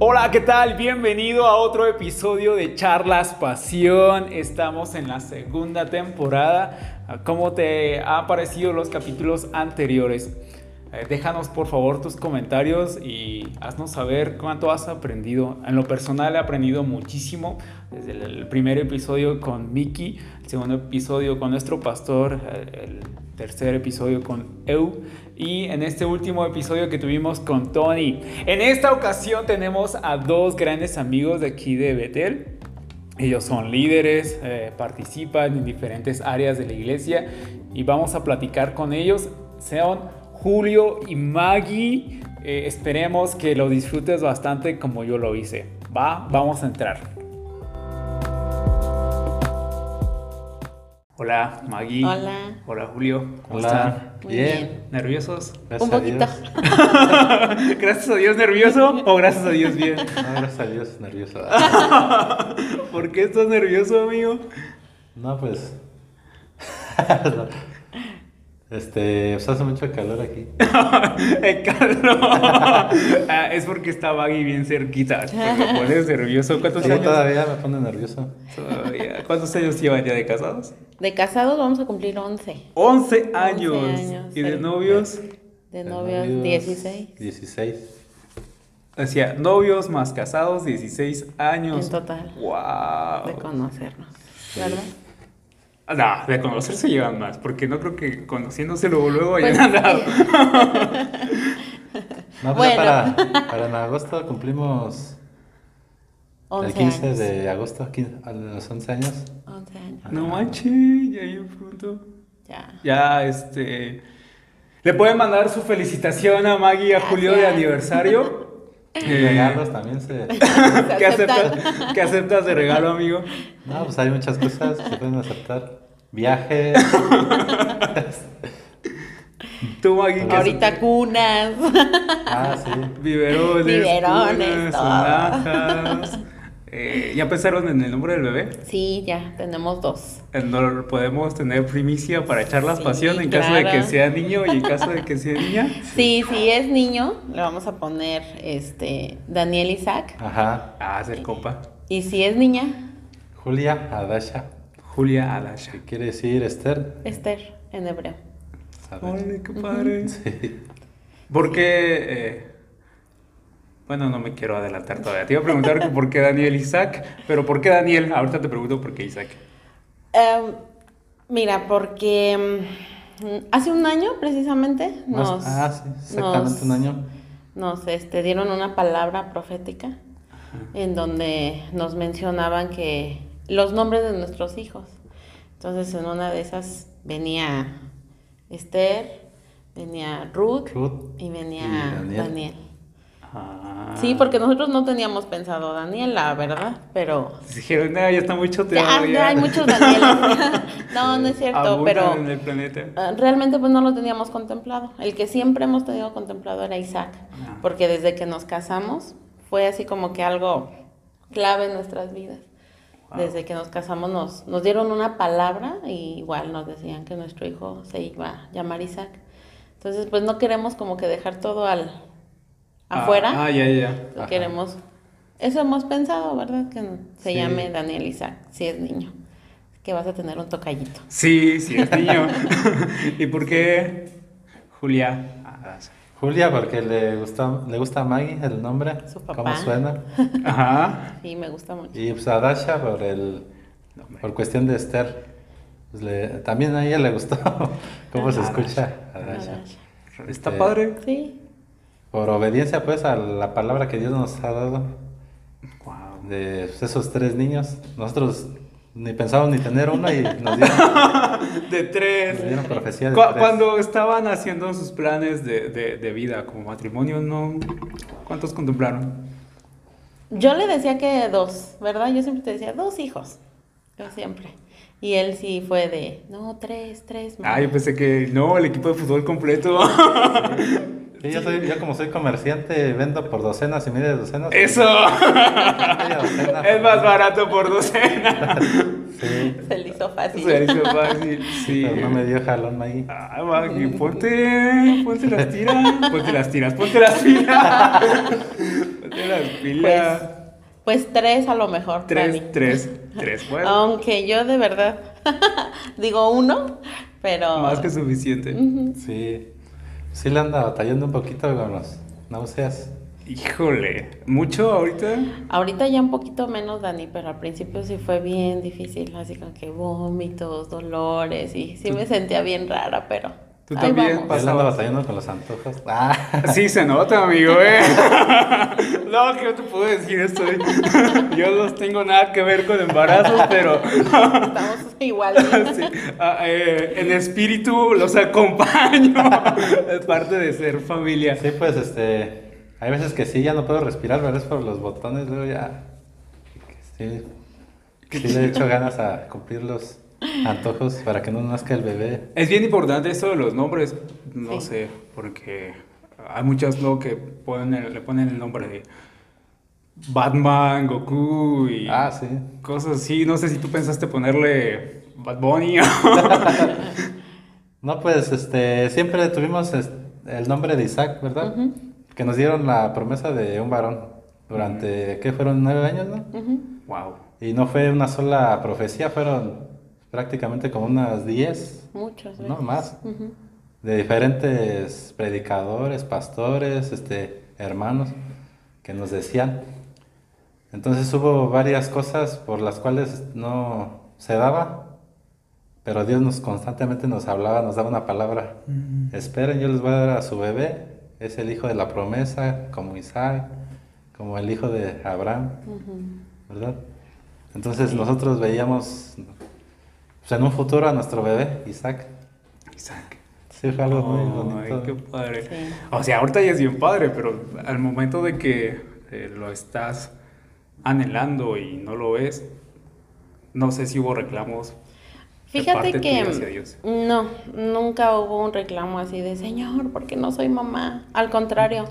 Hola, ¿qué tal? Bienvenido a otro episodio de Charlas Pasión. Estamos en la segunda temporada. ¿Cómo te han parecido los capítulos anteriores? Eh, déjanos por favor tus comentarios y haznos saber cuánto has aprendido. En lo personal he aprendido muchísimo desde el primer episodio con Miki, el segundo episodio con nuestro pastor, el tercer episodio con Eu y en este último episodio que tuvimos con Tony. En esta ocasión tenemos a dos grandes amigos de aquí de Betel. Ellos son líderes, eh, participan en diferentes áreas de la iglesia y vamos a platicar con ellos. Sean Julio y Maggie. Eh, esperemos que lo disfrutes bastante como yo lo hice. Va, vamos a entrar. Hola Maggie. Hola. Hola Julio. ¿Cómo Hola. Muy bien. ¿Nerviosos? Gracias Un poquito. A Dios. gracias a Dios nervioso o gracias a Dios bien. No, gracias a Dios, nervioso. ¿Por qué estás nervioso, amigo? No, pues. Este, pues hace mucho calor aquí. El calor. Ah, es porque está Maggie bien cerquita. Me pones nervioso. ¿Cuántos Sí, años? todavía me pone nervioso. Todavía. ¿Cuántos años llevan ya de casados? De casados vamos a cumplir 11. 11 años. años, ¿Y de sí. novios? De De novios, novios, 16. 16. Decía, novios más casados, 16 años. En total. ¡Wow! De conocernos. ¿Verdad? No, de conocerse llevan más, porque no creo que conociéndose luego, luego hayan Pues, andado. No, pues Bueno. para, para en agosto cumplimos 11 el 15 años. de agosto, 15 a los 11 años. 11 años. No manches, ya bien pronto. Ya. Ya, este. Le pueden mandar su felicitación a Maggie y a Julio de aniversario. Y Eh, regalos también se. ¿Qué aceptas, ¿Qué aceptas de regalo, amigo? No, pues hay muchas cosas que se pueden aceptar. Viajes. Tú, Maggie, ¿qué Ahorita aceptas? cunas. Ah, sí. Biberones, Biberones, cunas, todo. sonajas. Eh, ¿Ya pensaron en el nombre del bebé? Sí, ya, tenemos dos. Eh, ¿No podemos tener primicia para echar las Sí, pasión en caso de que sea niño y en caso de que sea niña? Sí, si es niño, le vamos a poner este Daniel Isaac. Ajá. Ah, ser copa. Y si es niña, Julia Adasha. Julia Adasha. ¿Qué quiere decir Esther? Esther en hebreo. Órale, qué padre. Sí. ¿Por qué? eh, bueno, no me quiero adelantar todavía. Te iba a preguntar por qué Daniel Isaac, pero ¿por qué Daniel? Ahorita te pregunto por qué Isaac. Em, mira, porque mm, hace un año precisamente nos, ah, sí, exactamente nos- un año. nos este, dieron una palabra profética en donde nos mencionaban que los nombres de nuestros hijos. Entonces en una de esas venía Esther, venía Ruth, Ruth y venía y Daniel. Daniel. Ah. Sí, porque nosotros no teníamos pensado Daniel, la verdad, pero Dijeron, no, ya está muy ya, choteado. ya hay muchos Danieles. no, no es cierto, Abundan pero en el planeta. Ah, Realmente pues no lo teníamos contemplado. El que siempre hemos tenido contemplado era Isaac, Ah. porque desde que nos casamos fue así como que algo clave en nuestras vidas. Wow. Desde que nos casamos nos, nos dieron una palabra y igual nos decían que nuestro hijo se iba a llamar Isaac. Entonces pues no queremos como que dejar todo al afuera. Ah, ya, ya. Lo Ajá. queremos. Eso hemos pensado, ¿verdad? Que se Sí. llame Daniel Isaac, si es niño. Que vas a tener un tocallito. Sí, sí, es niño. ¿Y por qué Julia? Julia, porque le gusta, le gusta a Maggie el nombre, Su papá. cómo suena. Ajá. Sí, me gusta mucho. Y pues a Dasha por el por cuestión de Esther. Pues le- también a ella le gustó cómo se escucha a. Dasha. Está Este, padre. Sí, Por obediencia pues a la palabra que Dios nos ha dado Wow. de esos tres niños. Nosotros ni pensábamos ni tener uno y nos dieron, De tres. nos dieron profecía de Cu- tres. Cuando estaban haciendo sus planes de, de, de vida como matrimonio, ¿no? ¿Cuántos contemplaron? Yo le decía que dos, ¿verdad? Yo siempre te decía dos hijos. Yo siempre. Y él sí fue de, no, tres, tres. mamá". Ah, yo pensé que no, el equipo de fútbol completo. Sí, yo, soy, yo como soy comerciante vendo por docenas y media docenas. Eso. Docena. Es más barato por docena. Sí, Se le hizo fácil. Se hizo fácil, sí. pero no me dio jalón ahí. Ah, Maggie, ponte, ponte las tiras, ponte las tiras, ponte las tiras. las pilas. Pues, pues, tres a lo mejor. Tres, Dani. tres, tres, bueno. Aunque yo de verdad digo uno, pero... Más que suficiente. Sí, sí le anda batallando un poquito con los náuseas. Híjole, ¿mucho ahorita? Ahorita ya un poquito menos, Dani, pero al principio sí fue bien difícil, así como que vómitos, dolores, y sí me sentía bien rara, pero ¿Tú ahí también vamos. Pasabas. Él anda batallando con los antojos. Ah, Sí se nota, amigo, ¿eh? No, que no te puedo decir esto. ¿eh? Yo no tengo nada que ver con embarazos, pero Estamos igual. sí, ah, eh, en espíritu los acompaño. Es parte de ser familia. sí, pues este. Hay veces que sí, ya no puedo respirar, pero es por los botones, luego ya. Sí, sí le he hecho ganas a cumplir los antojos para que no nazca el bebé. Es bien importante esto de los nombres, no Sí. sé, porque hay muchas luego que ponen, le ponen el nombre de Batman, Goku y Ah, sí. cosas así. No sé si tú pensaste ponerle Bad Bunny. No, pues este, siempre tuvimos el nombre de Isaac, ¿verdad? Que nos dieron la promesa de un varón durante, ¿qué fueron? ¿Nueve años, no? wow. Y no fue una sola profecía, fueron prácticamente como unas diez, Muchos. no veces. más, de diferentes predicadores, pastores, este, hermanos, que nos decían. Entonces hubo varias cosas por las cuales no se daba, pero Dios nos constantemente nos hablaba, nos daba una palabra. Esperen, yo les voy a dar a su bebé. Es el hijo de la promesa, como Isaac, como el hijo de Abraham. ¿verdad? Entonces nosotros veíamos pues, en un futuro a nuestro bebé, Isaac. Isaac. Sí, fue algo muy Ay, qué padre. Sí. O sea, ahorita ya es bien padre, pero al momento de que eh, lo estás anhelando y no lo ves, no sé si hubo reclamos. de Fíjate parte que tuya hacia Dios. no, nunca hubo un reclamo así de Señor, porque no soy mamá. Al contrario,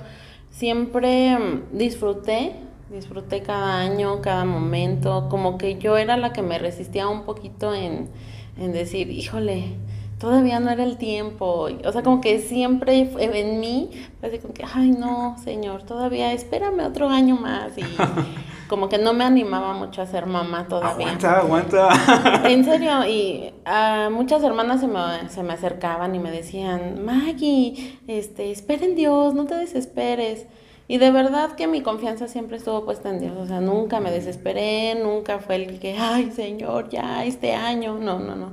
siempre mm, disfruté, disfruté cada año, cada momento, como que yo era la que me resistía un poquito en, en decir, híjole, todavía no era el tiempo. O sea, como que siempre fue en mí, así como que, ay no, Señor, todavía espérame otro año más. Y como que no me animaba mucho a ser mamá todavía. Aguanta, aguanta. En serio, y ah, muchas hermanas se me, se me acercaban y me decían, Maggie, este, espera en Dios, no te desesperes. Y de verdad que mi confianza siempre estuvo puesta en Dios, o sea, nunca me desesperé, nunca fue el que, ay, Señor, ya este año, no, no, no.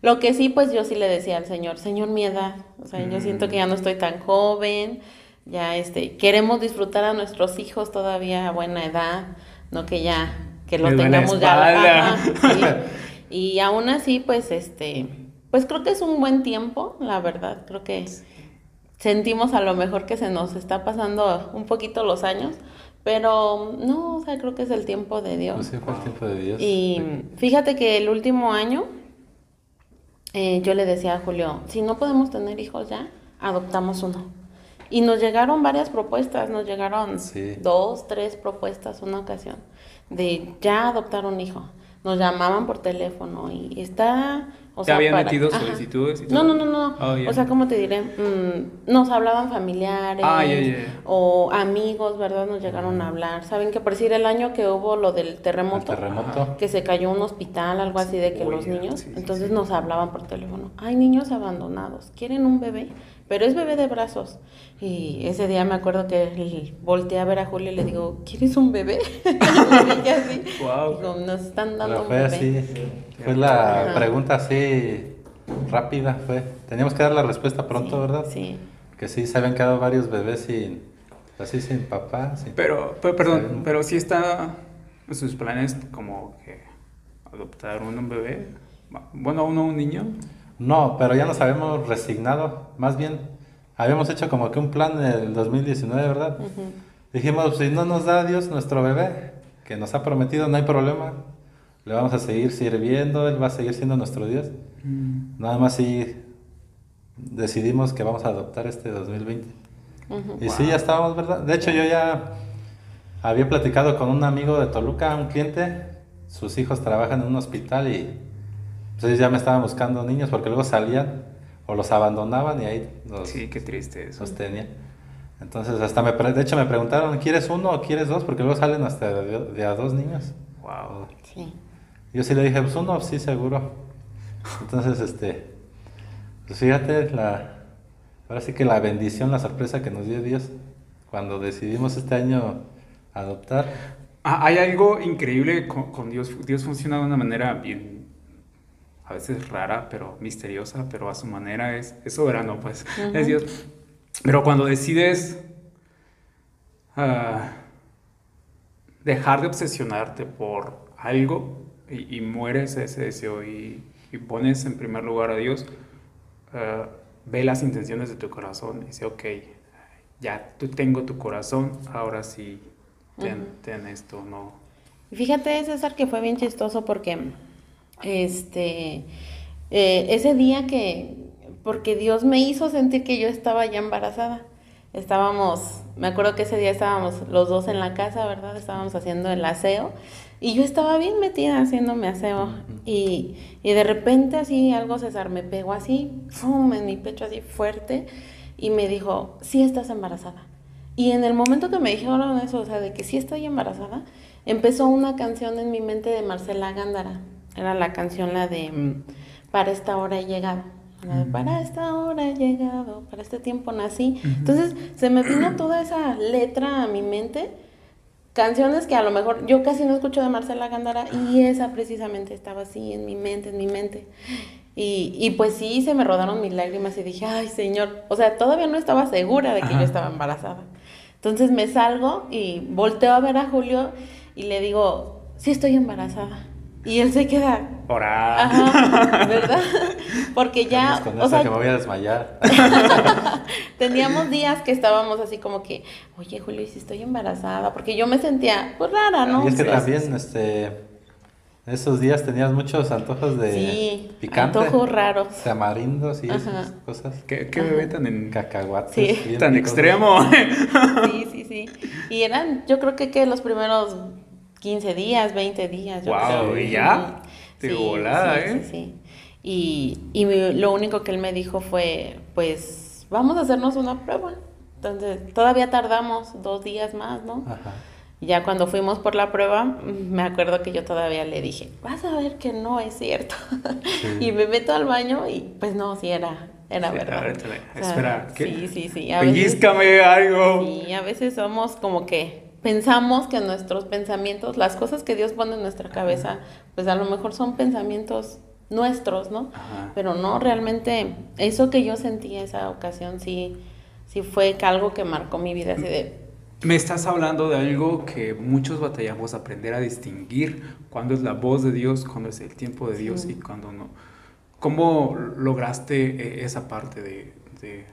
Lo que sí, pues yo sí le decía al Señor, Señor, mi edad, o sea, yo siento que ya no estoy tan joven, ya este, queremos disfrutar a nuestros hijos todavía a buena edad, no que ya, que lo la tengamos ya. ajá, sí. Y aún así, pues, este, pues creo que es un buen tiempo, la verdad, creo que sentimos a lo mejor que se nos está pasando un poquito los años, pero no, o sea, creo que es el tiempo de Dios. Sí, fue el tiempo de Dios. Y fíjate que el último año eh, yo le decía a Julio, si no podemos tener hijos ya, adoptamos uno. Y nos llegaron varias propuestas, nos llegaron Sí. dos, tres propuestas una ocasión de ya adoptar un hijo. Nos llamaban por teléfono y está... O ¿Ya habían para- metido Ajá. solicitudes y No, todo? no, no, no. Oh. O sea, ¿cómo te diré? Mm, nos hablaban familiares Ah, o amigos, ¿verdad? Nos llegaron a hablar. ¿Saben que por decir el año que hubo lo del El terremoto? terremoto. que se cayó un hospital, algo así de que Uy, los niños, sí, sí, entonces sí. nos hablaban por teléfono, hay niños abandonados, quieren un bebé, pero es bebé de brazos. Y ese día me acuerdo que volteé a ver a Julio y le digo, ¿quieres un bebé? dije así. Wow. Digo, nos están dando Pero un fue bebé. así. Fue la Ajá. pregunta así rápida, fue. Teníamos que dar la respuesta pronto, Sí, ¿verdad? Sí. Que sí, se habían quedado varios bebés sin, así sin papá. sin- Pero, pero, perdón, pero sí está en sus planes como que adoptar un, un bebé. Bueno, uno un niño. No, pero ya nos habíamos resignado. Más bien, habíamos hecho como que un plan en el 2019, ¿verdad? Dijimos, si no nos da Dios nuestro bebé, que nos ha prometido, no hay problema. Le vamos a seguir sirviendo, Él va a seguir siendo nuestro Dios. Nada más sí decidimos que vamos a adoptar este 2020. Ujú. Y sí, ya estábamos, ¿verdad? De hecho, yo ya había platicado con un amigo de Toluca, un cliente. Sus hijos trabajan en un hospital y ellos ya me estaban buscando niños porque luego salían o los abandonaban y ahí los Sí, qué triste eso. sostenían. Entonces, hasta me, de hecho me preguntaron, ¿quieres uno o quieres dos? Porque luego salen hasta de, de a dos niños. Wow. Sí. Yo sí le dije, pues uno, sí, seguro. Entonces, este, pues fíjate, la, ahora sí que la bendición, la sorpresa que nos dio Dios cuando decidimos este año adoptar. Ah, Hay algo increíble con, con Dios. Dios funciona de una manera bien, a veces rara, pero misteriosa, pero a su manera es, es soberano, pues. Es Dios. Pero cuando decides ah, dejar de obsesionarte por algo y, y mueres ese deseo y, y pones en primer lugar a Dios, ah, ve las intenciones de tu corazón y dice, ok, ya tú tengo tu corazón, ahora sí, ten, Ujú. ten esto, no. Fíjate, César, que fue bien chistoso porque este eh, ese día que porque Dios me hizo sentir que yo estaba ya embarazada. Estábamos, me acuerdo que ese día estábamos los dos en la casa, ¿verdad? Estábamos haciendo el aseo y yo estaba bien metida haciéndome aseo y, y de repente así algo César me pegó así, ¡fum! en mi pecho así fuerte y me dijo, sí estás embarazada. Y en el momento que me dijeron eso, o sea, de que sí estoy embarazada, empezó una canción en mi mente de Marcela Gándara. Era la canción la de mm, Para esta hora he llegado. La de, Para esta hora he llegado, para este tiempo nací. Entonces se me vino toda esa letra a mi mente. Canciones que a lo mejor yo casi no escucho de Marcela Gándara y esa precisamente estaba así en mi mente, en mi mente. Y, y pues sí, se me rodaron mis lágrimas y dije, ay Señor, o sea, todavía no estaba segura de que Ajá. yo estaba embarazada. Entonces me salgo y volteo a ver a Julio y le digo, sí estoy embarazada. Y él se queda, Orar. ajá, ¿verdad? Porque ya, Con o sea, que me voy a desmayar. teníamos días que estábamos así como que, oye Julio, ¿y si estoy embarazada? Porque yo me sentía, pues rara, ¿no? y es que Sí, también, este, esos días tenías muchos antojos de Sí, picante. antojos raros. Tamarindos y Ajá. esas cosas. ¿Qué, qué bebé tan, en- Cacahuates. Sí. tan extremo? Sí, sí, sí. Y eran, yo creo que, que los primeros 15 días, 20 días. yo creo. ¿y ya? Sí, volada, sí, ¿eh? Sí, sí. Y, y mi- lo único que él me dijo fue, pues, vamos a hacernos una prueba. Entonces, todavía tardamos dos días más, ¿no? Ajá. Ya cuando fuimos por la prueba, me acuerdo que yo todavía le dije, vas a ver que no es cierto. Sí. y me meto al baño y pues no, sí era, era Sí, verdad. a ver, échale. O sea, Espera, ¿qué? Sí, sí, sí. a veces- algo. Sí, a veces somos como que pensamos que nuestros pensamientos, las cosas que Dios pone en nuestra cabeza, pues a lo mejor son pensamientos nuestros, ¿no? Ajá. Pero no, realmente eso que yo sentí esa ocasión sí, sí fue algo que marcó mi vida, así de, Me estás hablando de algo que muchos batallamos, aprender a distinguir cuándo es la voz de Dios, cuándo es el tiempo de Dios Sí. y cuándo no. ¿Cómo lograste eh, esa parte de, de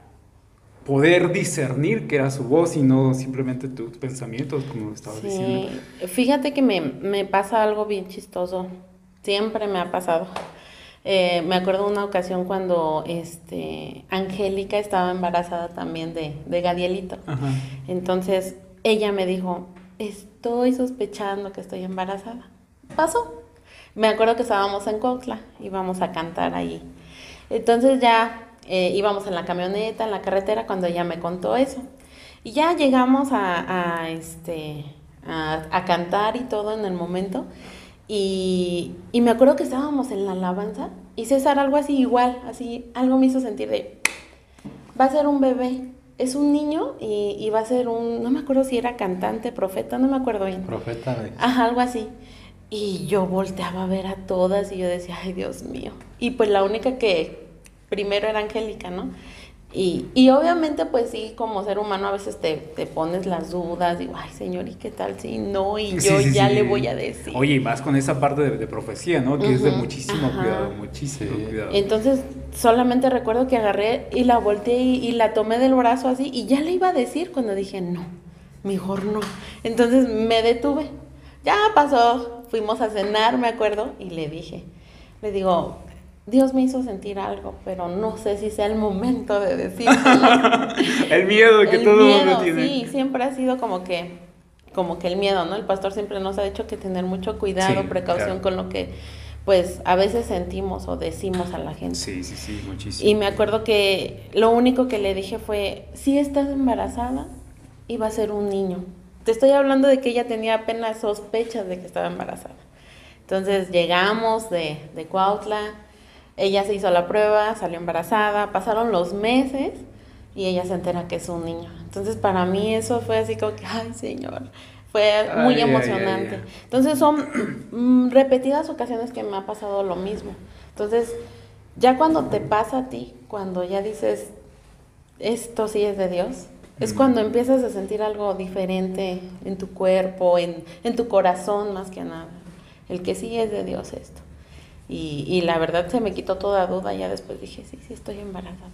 poder discernir que era su voz y no simplemente tus pensamientos, como estabas Sí, diciendo? fíjate que me, me pasa algo bien chistoso. Siempre me ha pasado. Eh, me acuerdo una ocasión cuando este, Angélica estaba embarazada también de, de Gadielito. Ajá. Entonces ella me dijo, estoy sospechando que estoy embarazada. Pasó. Me acuerdo que estábamos en Cuautla, íbamos a cantar ahí. Entonces ya eh, íbamos en la camioneta, en la carretera, cuando ella me contó eso. Y ya llegamos a, a, este, a, a cantar y todo en el momento. Y, y me acuerdo que estábamos en la alabanza y César algo así igual, así, algo me hizo sentir de, va a ser un bebé, es un niño y, y va a ser un, no me acuerdo si era cantante, profeta, no me acuerdo bien. Profeta me Ajá, algo así. Y yo volteaba a ver a todas y yo decía, ay Dios mío. Y pues la única que primero era Angélica, ¿no? Y, y obviamente pues sí, como ser humano a veces te, te pones las dudas, digo, ay Señor, ¿y qué tal si no? Y Sí, yo sí, ya sí. le voy a decir. Oye, y más con esa parte de, de profecía, ¿no? Que es de muchísimo ajá. cuidado, muchísimo Sí. cuidado. Entonces solamente recuerdo que agarré y la volteé y, y la tomé del brazo así y ya le iba a decir cuando dije no, mejor no. Entonces me detuve. Ya pasó, fuimos a cenar, me acuerdo, y le dije, le digo, Dios me hizo sentir algo, pero no sé si sea el momento de decírselo. el miedo que el todo miedo, mundo tiene. sí, siempre ha sido como que, como que el miedo, ¿no? El pastor siempre nos ha dicho que tener mucho cuidado, Sí, precaución claro. con lo que pues a veces sentimos o decimos a la gente. Sí, sí, sí, muchísimo. Y me acuerdo que lo único que le dije fue, si estás embarazada, iba a ser un niño. Te estoy hablando de que ella tenía apenas sospechas de que estaba embarazada. Entonces llegamos de, de Cuautla, ella se hizo la prueba, salió embarazada, pasaron los meses y ella se entera que es un niño. Entonces para mí eso fue así como que, ay Señor, fue muy Ay, emocionante. ay, ay. Entonces son mm, repetidas ocasiones que me ha pasado lo mismo. Entonces, ya cuando te pasa a ti, cuando ya dices, esto sí es de Dios, es cuando empiezas a sentir algo diferente en tu cuerpo, en, en tu corazón más que nada. El que sí es de Dios esto. Y, y la verdad se me quitó toda duda, ya después dije, sí, sí estoy embarazada.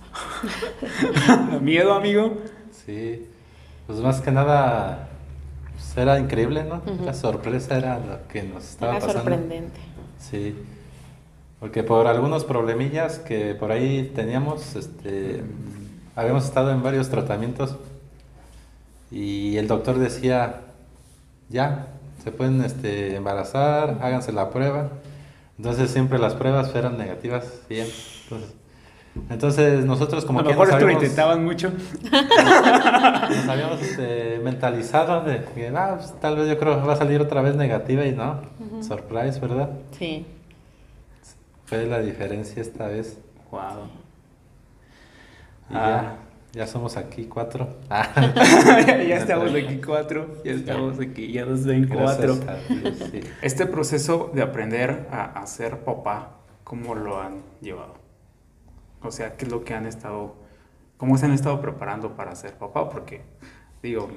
¿Miedo, amigo? Sí, pues más que nada pues era increíble, ¿no? La sorpresa era lo que nos estaba Era pasando. sorprendente. Sí, porque por algunos problemillas que por ahí teníamos, este, habíamos estado en varios tratamientos y el doctor decía, ya, se pueden este, embarazar, háganse la prueba. Entonces siempre las pruebas eran negativas, bien. Entonces, entonces nosotros como a lo que mejor nos esto lo intentaban mucho. nos habíamos este, mentalizado de que ah, pues, tal vez yo creo que va a salir otra vez negativa y no. Surprise, ¿verdad? Sí. Fue la diferencia esta vez. Wow. Y Ah. Ya, somos aquí cuatro. Ah, ya estamos aquí cuatro, ya estamos aquí, ya nos ven cuatro. a Dios, sí. Este proceso de aprender a, a ser papá, ¿cómo lo han llevado? O sea, ¿qué es lo que han estado, cómo se han estado preparando para ser papá? Porque, digo,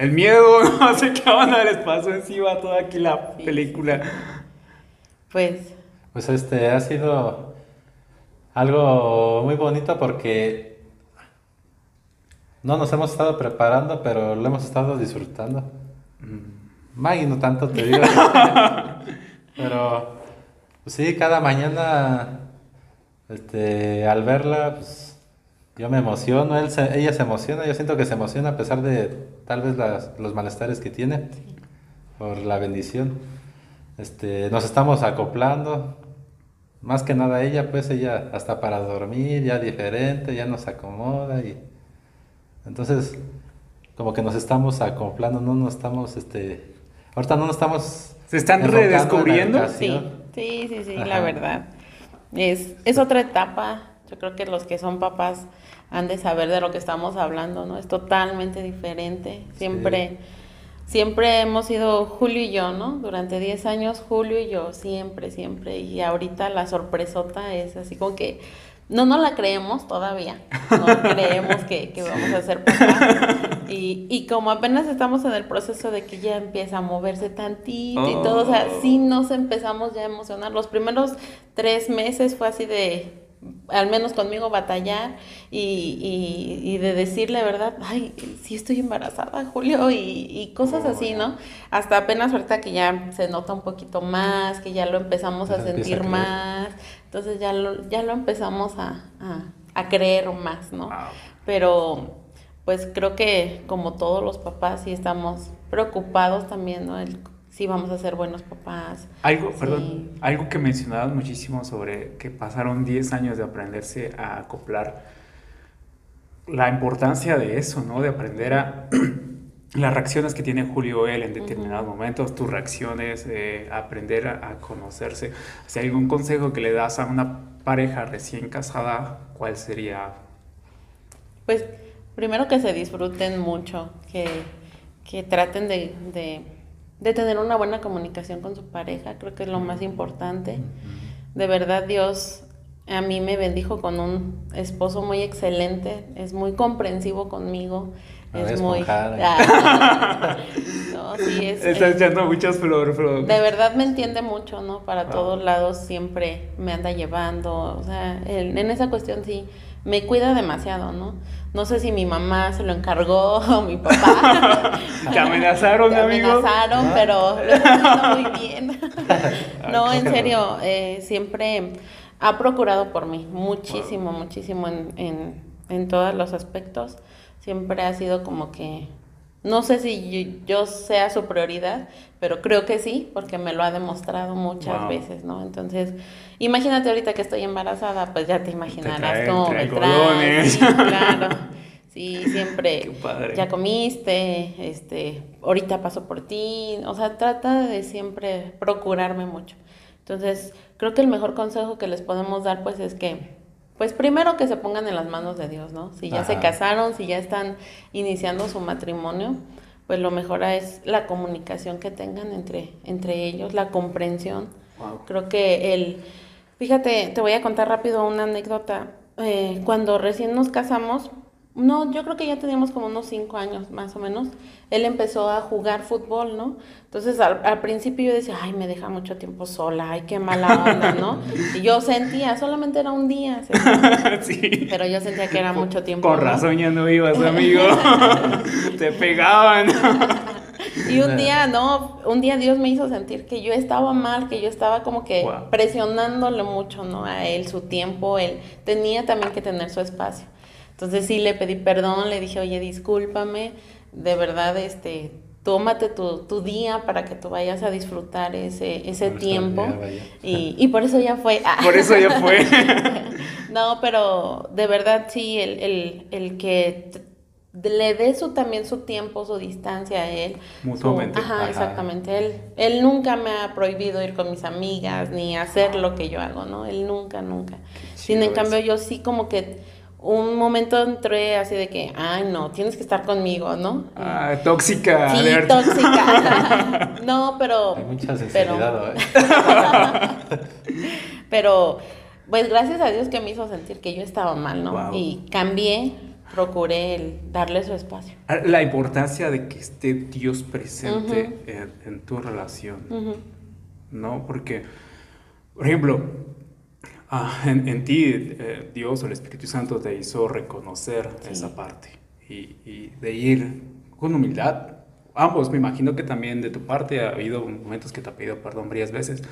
el miedo no se acaban les pasó encima toda aquí la película. Pues Pues este ha sido algo muy bonito porque no nos hemos estado preparando, pero lo hemos estado disfrutando. Mm, Maggie no tanto te digo. Pero pues sí, cada mañana este, al verla, pues yo me emociono, él se- ella se emociona, yo siento que se emociona a pesar de tal vez las- los malestares que tiene por la bendición. Este, nos estamos acoplando, más que nada ella, pues ella hasta para dormir ya diferente, ya nos acomoda y entonces como que nos estamos acoplando, no nos estamos, este, ahorita no nos estamos ¿Se están redescubriendo? Sí, sí, sí, la verdad. Es, es otra etapa. Yo creo que los que son papás han de saber de lo que estamos hablando, ¿no? Es totalmente diferente. Siempre, siempre hemos sido Julio y yo, ¿no? Durante 10 años Julio y yo, siempre, siempre. Y ahorita la sorpresota es así como que no nos la creemos todavía. No creemos que, que vamos a ser papás. Y, y como apenas estamos en el proceso de que ya empieza a moverse tantito y todo, o sea, Oh. sí nos empezamos ya a emocionar. Los primeros tres meses fue así de, al menos conmigo, batallar y, y, y de decirle, ¿verdad? Ay, sí estoy embarazada, Julio, y, y cosas Oh, así. ¿no? Hasta apenas ahorita que ya se nota un poquito más, que ya lo empezamos a sentir creer. Entonces ya lo, ya lo empezamos a, a, a creer más, ¿no? Wow. Pero pues creo que como todos los papás sí estamos preocupados también, ¿no? El, si vamos a ser buenos papás. Algo, Sí. perdón, algo que mencionabas muchísimo sobre que pasaron 10 años de aprenderse a acoplar. La importancia de eso, ¿no? De aprender a las reacciones que tiene Julio él en determinados momentos, tus reacciones, eh, aprender a, a conocerse. Si hay algún consejo que le das a una pareja recién casada, ¿cuál sería? Pues primero que se disfruten mucho, que, que traten de, de, de tener una buena comunicación con su pareja, creo que es lo más importante. De verdad Dios a mí me bendijo con un esposo muy excelente, es muy comprensivo conmigo, Me es muy... Ah, no, sí, es... Estás es- echando muchas flores, flores. De verdad me entiende mucho, ¿no? Para Wow. todos lados siempre me anda llevando, o sea, en, en esa cuestión sí, me cuida demasiado, ¿no? No sé si mi mamá se lo encargó o mi papá. Te amenazaron, Me amigo. amenazaron, Ah. pero lo está haciendo muy bien. no, Ah, en serio, eh, siempre ha procurado por mí, muchísimo, muchísimo en, en, en todos los aspectos. Siempre ha sido como que No sé si yo, sea su prioridad, pero creo que sí, porque me lo ha demostrado muchas veces, ¿no? Entonces, imagínate ahorita que estoy embarazada, pues ya te imaginarás cómo me trae. Sí, claro. Sí, siempre ya comiste, este, ahorita paso por ti, o sea, trata de siempre procurarme mucho. Entonces, creo que el mejor consejo que les podemos dar pues es que pues primero que se pongan en las manos de Dios, ¿no? Si ya se casaron, si ya están iniciando su matrimonio, pues lo mejor es la comunicación que tengan entre, entre ellos, la comprensión. Creo que el, fíjate, te voy a contar rápido una anécdota. Eh, cuando recién nos casamos, no, yo creo que ya teníamos como unos cinco años más o menos. Él empezó a jugar fútbol, ¿no? Entonces al, principio yo decía, ay, me deja mucho tiempo sola, ay, qué mala onda, ¿no? Y yo sentía, solamente era un día, sí. pero yo sentía que era mucho tiempo. Con razón ya no ibas, amigo. Te pegaban. y un día, no, un día Dios me hizo sentir que yo estaba mal, que yo estaba como que presionándole mucho, ¿no? A él, su tiempo, él tenía también que tener su espacio. Entonces sí le pedí perdón, le dije, oye, discúlpame, de verdad, este, tómate tu, tu día para que tú vayas a disfrutar ese, ese tiempo. y, y, por eso ya fue. Por eso ya fue. no, pero de verdad sí, el, el, el que le dé su, también su tiempo, su distancia a él. Mutuamente. ajá, exactamente. Él, él nunca me ha prohibido ir con mis amigas ni hacer lo que yo hago, ¿no? Él nunca, nunca. Sin en cambio, yo sí como que un momento entré así de que, ay, no, tienes que estar conmigo, ¿no? Ah, tóxica. Sí, tóxica. no, pero... Hay mucha sinceridad, pero, ¿eh? pero, pues gracias a Dios que me hizo sentir que yo estaba mal, ¿no? Y cambié, procuré darle su espacio. Ah, la importancia de que esté Dios presente en, tu relación, ¿no? Porque, por ejemplo, Ah, en, ti eh, Dios o el Espíritu Santo te hizo reconocer esa parte y, de ir con humildad. Ambos, me imagino que también de tu parte ha habido momentos que te ha pedido perdón varias veces.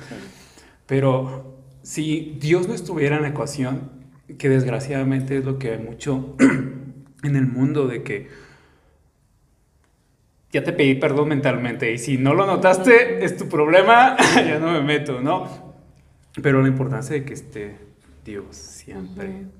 Pero si Dios no estuviera en la ecuación, que desgraciadamente es lo que hay mucho en el mundo de que ya te pedí perdón mentalmente y si no lo notaste es tu problema, ya no me meto, ¿no? Pero la importancia de que esté Dios siempre